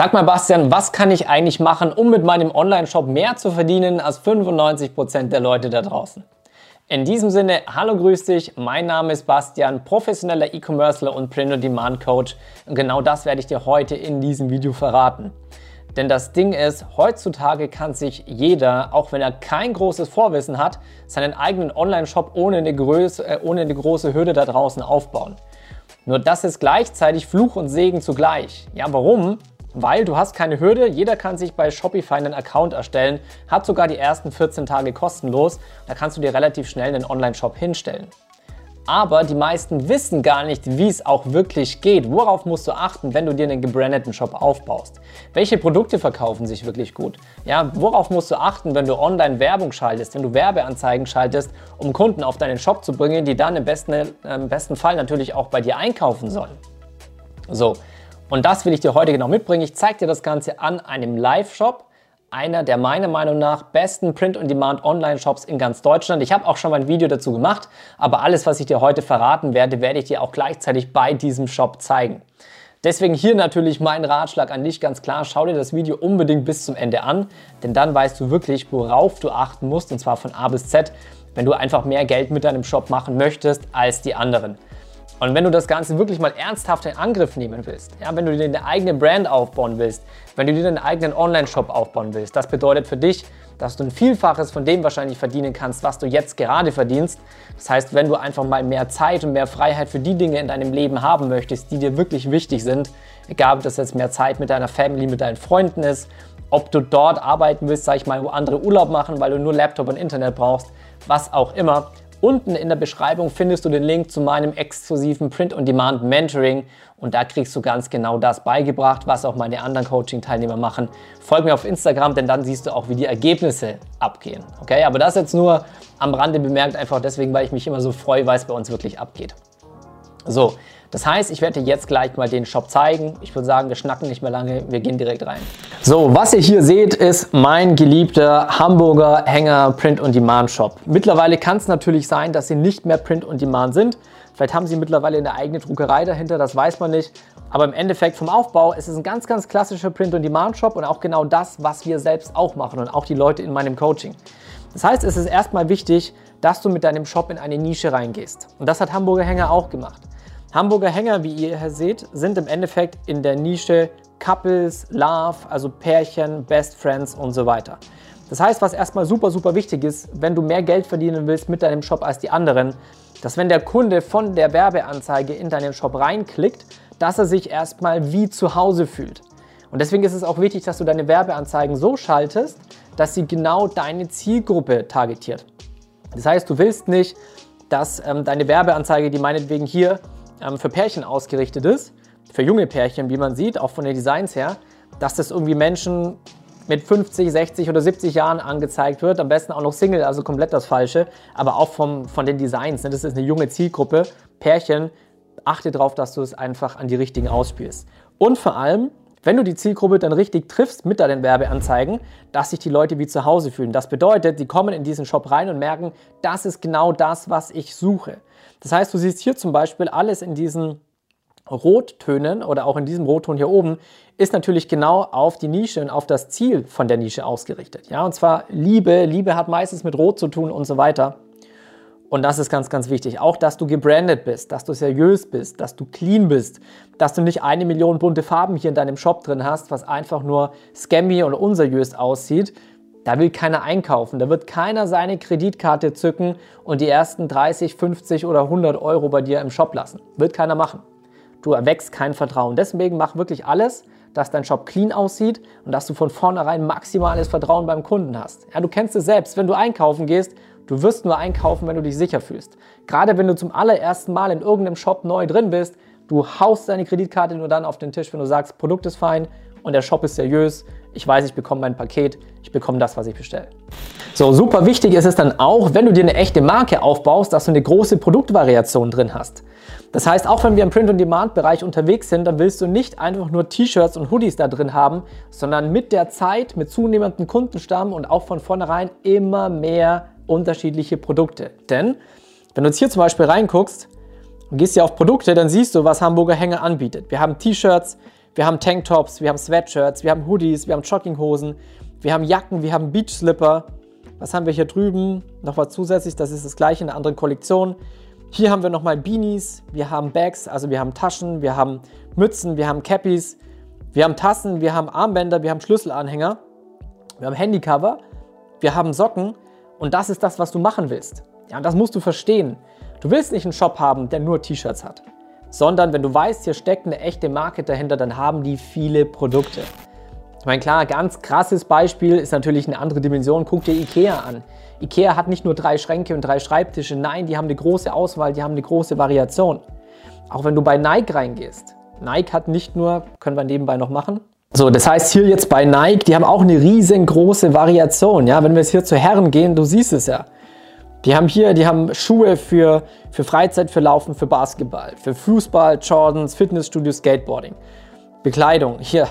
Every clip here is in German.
Sag mal, Bastian, was kann ich eigentlich machen, um mit meinem Online-Shop mehr zu verdienen als 95% der Leute da draußen? In diesem Sinne, hallo, grüß dich. Mein Name ist Bastian, professioneller E-Commercer und Print-on-Demand-Coach. Und genau das werde ich dir heute in diesem Video verraten. Denn das Ding ist, heutzutage kann sich jeder, auch wenn er kein großes Vorwissen hat, seinen eigenen Online-Shop ohne, eine äh, ohne eine große Hürde da draußen aufbauen. Nur das ist gleichzeitig Fluch und Segen zugleich. Ja, warum? Weil du hast keine Hürde, jeder kann sich bei Shopify einen Account erstellen, hat sogar die ersten 14 Tage kostenlos, da kannst du dir relativ schnell einen Online-Shop hinstellen. Aber die meisten wissen gar nicht, wie es auch wirklich geht. Worauf musst du achten, wenn du dir einen gebrandeten Shop aufbaust? Welche Produkte verkaufen sich wirklich gut? Ja, worauf musst du achten, wenn du online Werbung schaltest, wenn du Werbeanzeigen schaltest, um Kunden auf deinen Shop zu bringen, die dann im besten, äh, im besten Fall natürlich auch bei dir einkaufen sollen? So, und das will ich dir heute genau mitbringen. Ich zeige dir das Ganze an einem Live-Shop, einer der meiner Meinung nach besten Print-on-Demand-Online-Shops in ganz Deutschland. Ich habe auch schon mal ein Video dazu gemacht, aber alles, was ich dir heute verraten werde, werde ich dir auch gleichzeitig bei diesem Shop zeigen. Deswegen hier natürlich mein Ratschlag an dich ganz klar, schau dir das Video unbedingt bis zum Ende an, denn dann weißt du wirklich, worauf du achten musst, und zwar von A bis Z, wenn du einfach mehr Geld mit deinem Shop machen möchtest als die anderen. Und wenn du das Ganze wirklich mal ernsthaft in Angriff nehmen willst, ja, wenn du dir eine eigene Brand aufbauen willst, wenn du dir einen eigenen Online-Shop aufbauen willst, das bedeutet für dich, dass du ein Vielfaches von dem wahrscheinlich verdienen kannst, was du jetzt gerade verdienst. Das heißt, wenn du einfach mal mehr Zeit und mehr Freiheit für die Dinge in deinem Leben haben möchtest, die dir wirklich wichtig sind, egal ob das jetzt mehr Zeit mit deiner Family, mit deinen Freunden ist, ob du dort arbeiten willst, sag ich mal, wo andere Urlaub machen, weil du nur Laptop und Internet brauchst, was auch immer, Unten in der Beschreibung findest du den Link zu meinem exklusiven Print-on-Demand Mentoring und da kriegst du ganz genau das beigebracht, was auch meine anderen Coaching-Teilnehmer machen. Folg mir auf Instagram, denn dann siehst du auch, wie die Ergebnisse abgehen. Okay, aber das jetzt nur am Rande bemerkt, einfach deswegen, weil ich mich immer so freue, weil es bei uns wirklich abgeht. So, das heißt, ich werde dir jetzt gleich mal den Shop zeigen. Ich würde sagen, wir schnacken nicht mehr lange, wir gehen direkt rein. So, was ihr hier seht, ist mein geliebter Hamburger Hänger Print-on-Demand Shop. Mittlerweile kann es natürlich sein, dass sie nicht mehr Print-on-Demand sind. Vielleicht haben sie mittlerweile eine eigene Druckerei dahinter, das weiß man nicht. Aber im Endeffekt vom Aufbau ist es ein ganz, ganz klassischer Print-on-Demand-Shop und auch genau das, was wir selbst auch machen und auch die Leute in meinem Coaching. Das heißt, es ist erstmal wichtig, dass du mit deinem Shop in eine Nische reingehst. Und das hat Hamburger Hänger auch gemacht. Hamburger Hänger, wie ihr hier seht, sind im Endeffekt in der Nische Couples, Love, also Pärchen, Best Friends und so weiter. Das heißt, was erstmal super, super wichtig ist, wenn du mehr Geld verdienen willst mit deinem Shop als die anderen, dass wenn der Kunde von der Werbeanzeige in deinen Shop reinklickt, dass er sich erstmal wie zu Hause fühlt. Und deswegen ist es auch wichtig, dass du deine Werbeanzeigen so schaltest, dass sie genau deine Zielgruppe targetiert. Das heißt, du willst nicht, dass ähm, deine Werbeanzeige, die meinetwegen hier ähm, für Pärchen ausgerichtet ist, für junge Pärchen, wie man sieht, auch von den Designs her, dass das irgendwie Menschen mit 50, 60 oder 70 Jahren angezeigt wird. Am besten auch noch Single, also komplett das Falsche, aber auch vom, von den Designs. Ne? Das ist eine junge Zielgruppe. Pärchen, achte darauf, dass du es einfach an die richtigen ausspielst. Und vor allem, wenn du die Zielgruppe dann richtig triffst mit deinen Werbeanzeigen, dass sich die Leute wie zu Hause fühlen. Das bedeutet, sie kommen in diesen Shop rein und merken, das ist genau das, was ich suche. Das heißt, du siehst hier zum Beispiel alles in diesen Rottönen oder auch in diesem Rotton hier oben ist natürlich genau auf die Nische und auf das Ziel von der Nische ausgerichtet. Ja, und zwar Liebe. Liebe hat meistens mit Rot zu tun und so weiter. Und das ist ganz, ganz wichtig. Auch, dass du gebrandet bist, dass du seriös bist, dass du clean bist, dass du nicht eine Million bunte Farben hier in deinem Shop drin hast, was einfach nur scammy und unseriös aussieht, da will keiner einkaufen. Da wird keiner seine Kreditkarte zücken und die ersten 30, 50 oder 100 Euro bei dir im Shop lassen. Wird keiner machen. Du erwächst kein Vertrauen. Deswegen mach wirklich alles, dass dein Shop clean aussieht und dass du von vornherein maximales Vertrauen beim Kunden hast. Ja, du kennst es selbst, wenn du einkaufen gehst, du wirst nur einkaufen, wenn du dich sicher fühlst. Gerade wenn du zum allerersten Mal in irgendeinem Shop neu drin bist, du haust deine Kreditkarte nur dann auf den Tisch, wenn du sagst, Produkt ist fein und der Shop ist seriös, ich weiß, ich bekomme mein Paket, ich bekomme das, was ich bestelle. So, super wichtig ist es dann auch, wenn du dir eine echte Marke aufbaust, dass du eine große Produktvariation drin hast. Das heißt, auch wenn wir im Print-on-Demand-Bereich unterwegs sind, dann willst du nicht einfach nur T-Shirts und Hoodies da drin haben, sondern mit der Zeit, mit zunehmendem Kundenstamm und auch von vornherein immer mehr unterschiedliche Produkte. Denn wenn du jetzt hier zum Beispiel reinguckst und gehst hier auf Produkte, dann siehst du, was Hamburger Hänger anbietet. Wir haben T-Shirts, Wir haben Tanktops, wir haben Sweatshirts, wir haben Hoodies, wir haben Jogginghosen, wir haben Jacken, wir haben Beachslipper. Was haben wir hier drüben? Noch was zusätzlich, das ist das gleiche in einer anderen Kollektion. Hier haben wir nochmal Beanies, wir haben Bags, also wir haben Taschen, wir haben Mützen, wir haben Cappies, wir haben Tassen, wir haben Armbänder, wir haben Schlüsselanhänger, wir haben Handycover, wir haben Socken und das ist das, was du machen willst. Ja, und das musst du verstehen. Du willst nicht einen Shop haben, der nur T-Shirts hat, sondern wenn du weißt, hier steckt eine echte Marke dahinter, dann haben die viele Produkte. Ich meine, klar, ganz krasses Beispiel ist natürlich eine andere Dimension. Guck dir Ikea an. Ikea hat nicht nur drei Schränke und drei Schreibtische. Nein, die haben eine große Auswahl, die haben eine große Variation. Auch wenn du bei Nike reingehst. Nike hat nicht nur, können wir nebenbei noch machen. So, das heißt hier jetzt bei Nike, die haben auch eine riesengroße Variation. Ja, wenn wir jetzt hier zu Herren gehen, du siehst es ja. Die haben hier, die haben Schuhe für, für Freizeit, für Laufen, für Basketball, für Fußball, Jordans, Fitnessstudio, Skateboarding. Bekleidung, hier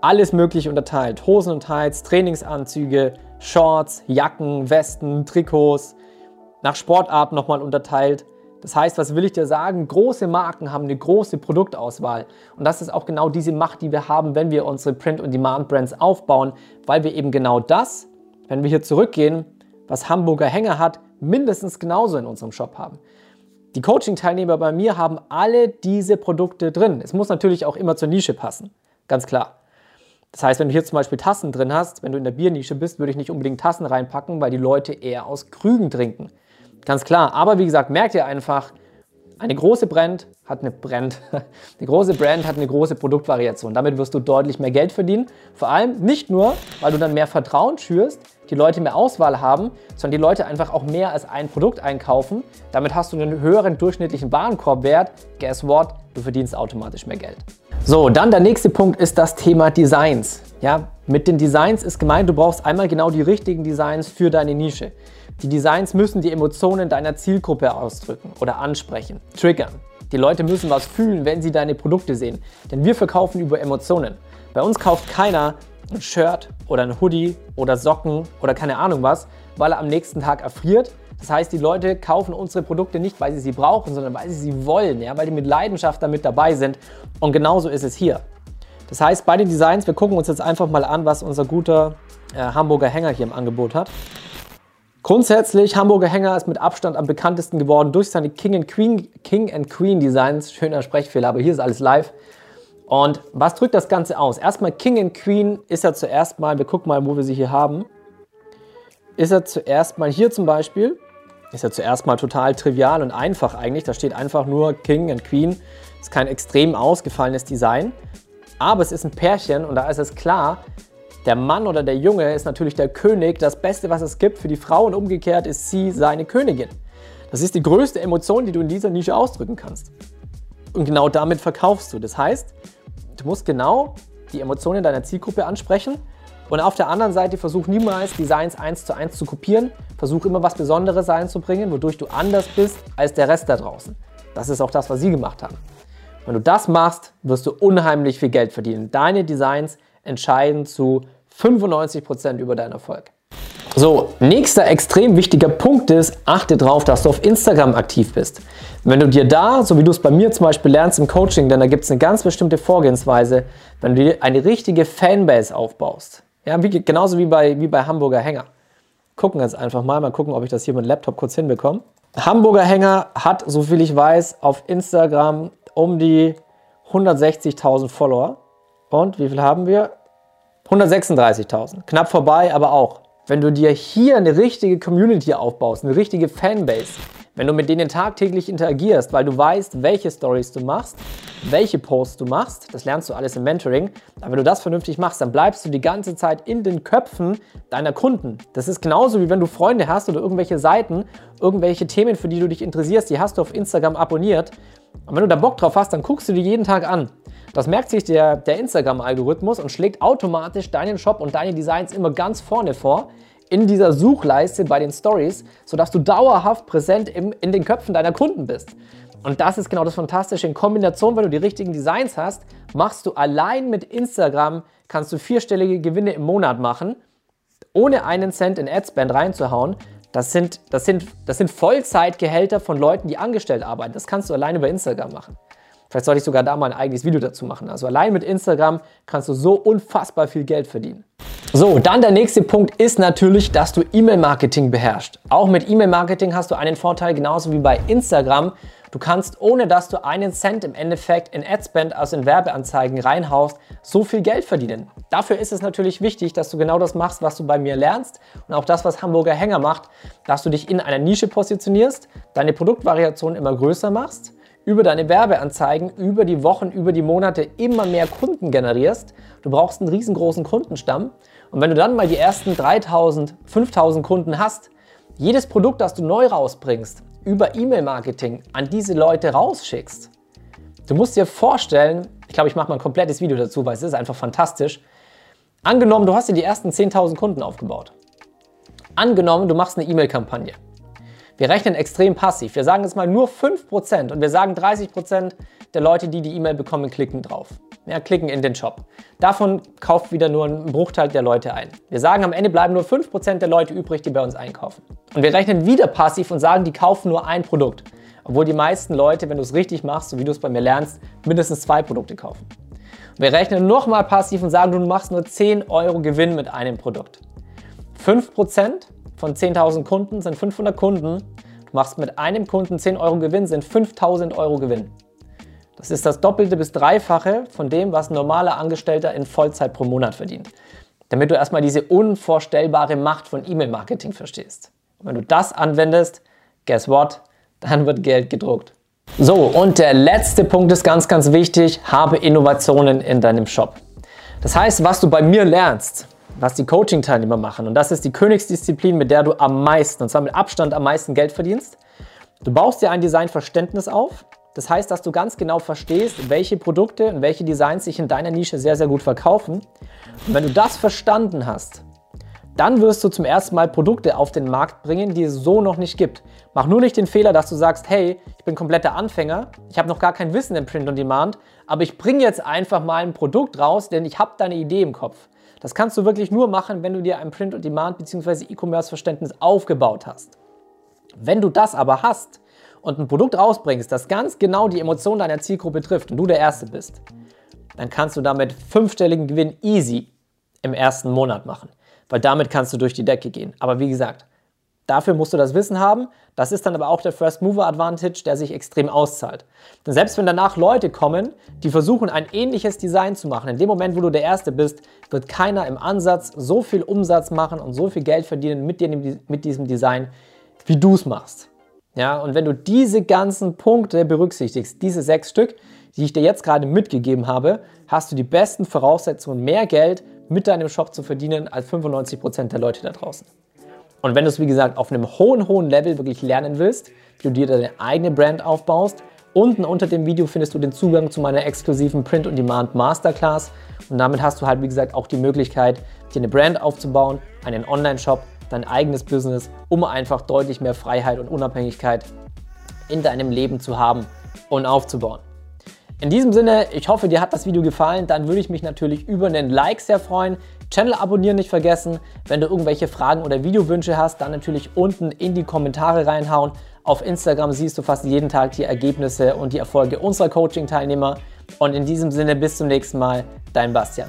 alles möglich unterteilt. Hosen und Tights, Trainingsanzüge, Shorts, Jacken, Westen, Trikots, nach Sportart nochmal unterteilt. Das heißt, was will ich dir sagen? Große Marken haben eine große Produktauswahl. Und das ist auch genau diese Macht, die wir haben, wenn wir unsere Print- und Demand-Brands aufbauen, weil wir eben genau das, wenn wir hier zurückgehen, was Hamburger Hänger hat, mindestens genauso in unserem Shop haben. Die Coaching-Teilnehmer bei mir haben alle diese Produkte drin. Es muss natürlich auch immer zur Nische passen, ganz klar. Das heißt, wenn du hier zum Beispiel Tassen drin hast, wenn du in der Biernische bist, würde ich nicht unbedingt Tassen reinpacken, weil die Leute eher aus Krügen trinken. Ganz klar. Aber wie gesagt, merkt ihr einfach, eine große Brand hat eine Brand. Eine große Brand hat eine große Produktvariation. Damit wirst du deutlich mehr Geld verdienen. Vor allem nicht nur, weil du dann mehr Vertrauen schürst, die Leute mehr Auswahl haben, sondern die Leute einfach auch mehr als ein Produkt einkaufen. Damit hast du einen höheren durchschnittlichen Warenkorbwert. Guess what? Du verdienst automatisch mehr Geld. So, dann der nächste Punkt ist das Thema Designs. Ja, mit den Designs ist gemeint, du brauchst einmal genau die richtigen Designs für deine Nische. Die Designs müssen die Emotionen deiner Zielgruppe ausdrücken oder ansprechen, triggern. Die Leute müssen was fühlen, wenn sie deine Produkte sehen. Denn wir verkaufen über Emotionen. Bei uns kauft keiner ein Shirt oder ein Hoodie oder Socken oder keine Ahnung was, weil er am nächsten Tag erfriert. Das heißt, die Leute kaufen unsere Produkte nicht, weil sie sie brauchen, sondern weil sie sie wollen, ja, weil die mit Leidenschaft damit dabei sind. Und genauso ist es hier. Das heißt, bei den Designs, wir gucken uns jetzt einfach mal an, was unser guter äh, Hamburger Hänger hier im Angebot hat. Grundsätzlich, Hamburger Hänger ist mit Abstand am bekanntesten geworden durch seine King and Queen, King and Queen Designs. Schöner Sprechfehler, aber hier ist alles live. Und was drückt das Ganze aus? Erstmal King and Queen ist ja zuerst mal, wir gucken mal, wo wir sie hier haben. Ist er zuerst mal hier zum Beispiel, ist ja zuerst mal total trivial und einfach eigentlich. Da steht einfach nur King and Queen. Ist kein extrem ausgefallenes Design. Aber es ist ein Pärchen und da ist es klar, der Mann oder der Junge ist natürlich der König. Das Beste, was es gibt für die Frau und umgekehrt ist sie seine Königin. Das ist die größte Emotion, die du in dieser Nische ausdrücken kannst. Und genau damit verkaufst du. Das heißt, Du musst genau die Emotionen deiner Zielgruppe ansprechen und auf der anderen Seite versuch niemals Designs eins zu eins zu kopieren. Versuch immer was Besonderes einzubringen, wodurch du anders bist als der Rest da draußen. Das ist auch das, was sie gemacht haben. Wenn du das machst, wirst du unheimlich viel Geld verdienen. Deine Designs entscheiden zu 95% über deinen Erfolg. So, nächster extrem wichtiger Punkt ist, achte darauf, dass du auf Instagram aktiv bist. Wenn du dir da, so wie du es bei mir zum Beispiel lernst im Coaching, denn da gibt es eine ganz bestimmte Vorgehensweise, wenn du dir eine richtige Fanbase aufbaust, ja, wie, genauso wie bei, wie bei Hamburger Hänger. Gucken jetzt einfach mal, mal gucken, ob ich das hier mit dem Laptop kurz hinbekomme. Hamburger Hänger hat, so viel ich weiß, auf Instagram um die 160.000 Follower. Und wie viel haben wir? 136.000. Knapp vorbei, aber auch. Wenn du dir hier eine richtige Community aufbaust, eine richtige Fanbase, wenn du mit denen tagtäglich interagierst, weil du weißt, welche Stories du machst, welche Posts du machst, das lernst du alles im Mentoring, aber wenn du das vernünftig machst, dann bleibst du die ganze Zeit in den Köpfen deiner Kunden. Das ist genauso wie wenn du Freunde hast oder irgendwelche Seiten, irgendwelche Themen, für die du dich interessierst, die hast du auf Instagram abonniert. Und wenn du da Bock drauf hast, dann guckst du die jeden Tag an. Das merkt sich der, der Instagram-Algorithmus und schlägt automatisch deinen Shop und deine Designs immer ganz vorne vor in dieser Suchleiste bei den Stories, sodass du dauerhaft präsent im, in den Köpfen deiner Kunden bist. Und das ist genau das Fantastische. In Kombination, wenn du die richtigen Designs hast, machst du allein mit Instagram, kannst du vierstellige Gewinne im Monat machen, ohne einen Cent in Adspend reinzuhauen. Das sind, das, sind, das sind Vollzeitgehälter von Leuten, die angestellt arbeiten. Das kannst du allein über Instagram machen. Vielleicht sollte ich sogar da mal ein eigenes Video dazu machen. Also allein mit Instagram kannst du so unfassbar viel Geld verdienen. So, dann der nächste Punkt ist natürlich, dass du E-Mail-Marketing beherrschst. Auch mit E-Mail-Marketing hast du einen Vorteil, genauso wie bei Instagram. Du kannst, ohne dass du einen Cent im Endeffekt in Adspend, also in Werbeanzeigen reinhaust, so viel Geld verdienen. Dafür ist es natürlich wichtig, dass du genau das machst, was du bei mir lernst und auch das, was Hamburger Hänger macht, dass du dich in einer Nische positionierst, deine Produktvariation immer größer machst über deine Werbeanzeigen über die Wochen, über die Monate immer mehr Kunden generierst. Du brauchst einen riesengroßen Kundenstamm. Und wenn du dann mal die ersten 3000, 5000 Kunden hast, jedes Produkt, das du neu rausbringst, über E-Mail-Marketing an diese Leute rausschickst. Du musst dir vorstellen, ich glaube, ich mache mal ein komplettes Video dazu, weil es ist einfach fantastisch. Angenommen, du hast dir die ersten 10.000 Kunden aufgebaut. Angenommen, du machst eine E-Mail-Kampagne. Wir rechnen extrem passiv. Wir sagen jetzt mal nur 5% und wir sagen 30% der Leute, die die E-Mail bekommen, klicken drauf. Ja, klicken in den Shop. Davon kauft wieder nur ein Bruchteil der Leute ein. Wir sagen, am Ende bleiben nur 5% der Leute übrig, die bei uns einkaufen. Und wir rechnen wieder passiv und sagen, die kaufen nur ein Produkt. Obwohl die meisten Leute, wenn du es richtig machst, so wie du es bei mir lernst, mindestens zwei Produkte kaufen. Und wir rechnen nochmal passiv und sagen, du machst nur 10 Euro Gewinn mit einem Produkt. 5% von 10.000 Kunden sind 500 Kunden. Du machst mit einem Kunden 10 Euro Gewinn, sind 5.000 Euro Gewinn. Das ist das Doppelte bis Dreifache von dem, was ein normaler Angestellter in Vollzeit pro Monat verdient. Damit du erstmal diese unvorstellbare Macht von E-Mail-Marketing verstehst. Und wenn du das anwendest, guess what? Dann wird Geld gedruckt. So, und der letzte Punkt ist ganz, ganz wichtig. Habe Innovationen in deinem Shop. Das heißt, was du bei mir lernst, was die Coaching-Teilnehmer machen. Und das ist die Königsdisziplin, mit der du am meisten, und zwar mit Abstand am meisten Geld verdienst. Du baust dir ein Designverständnis auf. Das heißt, dass du ganz genau verstehst, welche Produkte und welche Designs sich in deiner Nische sehr, sehr gut verkaufen. Und wenn du das verstanden hast, dann wirst du zum ersten Mal Produkte auf den Markt bringen, die es so noch nicht gibt. Mach nur nicht den Fehler, dass du sagst, hey, ich bin kompletter Anfänger, ich habe noch gar kein Wissen im Print on Demand, aber ich bringe jetzt einfach mal ein Produkt raus, denn ich habe deine Idee im Kopf. Das kannst du wirklich nur machen, wenn du dir ein Print-on-Demand bzw. E-Commerce-Verständnis aufgebaut hast. Wenn du das aber hast und ein Produkt rausbringst, das ganz genau die Emotionen deiner Zielgruppe trifft und du der Erste bist, dann kannst du damit fünfstelligen Gewinn easy im ersten Monat machen, weil damit kannst du durch die Decke gehen. Aber wie gesagt, Dafür musst du das Wissen haben. Das ist dann aber auch der First Mover Advantage, der sich extrem auszahlt. Denn selbst wenn danach Leute kommen, die versuchen, ein ähnliches Design zu machen, in dem Moment, wo du der Erste bist, wird keiner im Ansatz so viel Umsatz machen und so viel Geld verdienen mit, dir, mit diesem Design, wie du es machst. Ja, und wenn du diese ganzen Punkte berücksichtigst, diese sechs Stück, die ich dir jetzt gerade mitgegeben habe, hast du die besten Voraussetzungen, mehr Geld mit deinem Shop zu verdienen als 95% der Leute da draußen. Und wenn du es, wie gesagt, auf einem hohen, hohen Level wirklich lernen willst, wie du dir deine eigene Brand aufbaust, unten unter dem Video findest du den Zugang zu meiner exklusiven Print-on-Demand Masterclass. Und damit hast du halt, wie gesagt, auch die Möglichkeit, dir eine Brand aufzubauen, einen Online-Shop, dein eigenes Business, um einfach deutlich mehr Freiheit und Unabhängigkeit in deinem Leben zu haben und aufzubauen. In diesem Sinne, ich hoffe, dir hat das Video gefallen. Dann würde ich mich natürlich über einen Like sehr freuen. Channel abonnieren nicht vergessen. Wenn du irgendwelche Fragen oder Videowünsche hast, dann natürlich unten in die Kommentare reinhauen. Auf Instagram siehst du fast jeden Tag die Ergebnisse und die Erfolge unserer Coaching-Teilnehmer. Und in diesem Sinne, bis zum nächsten Mal, dein Bastian.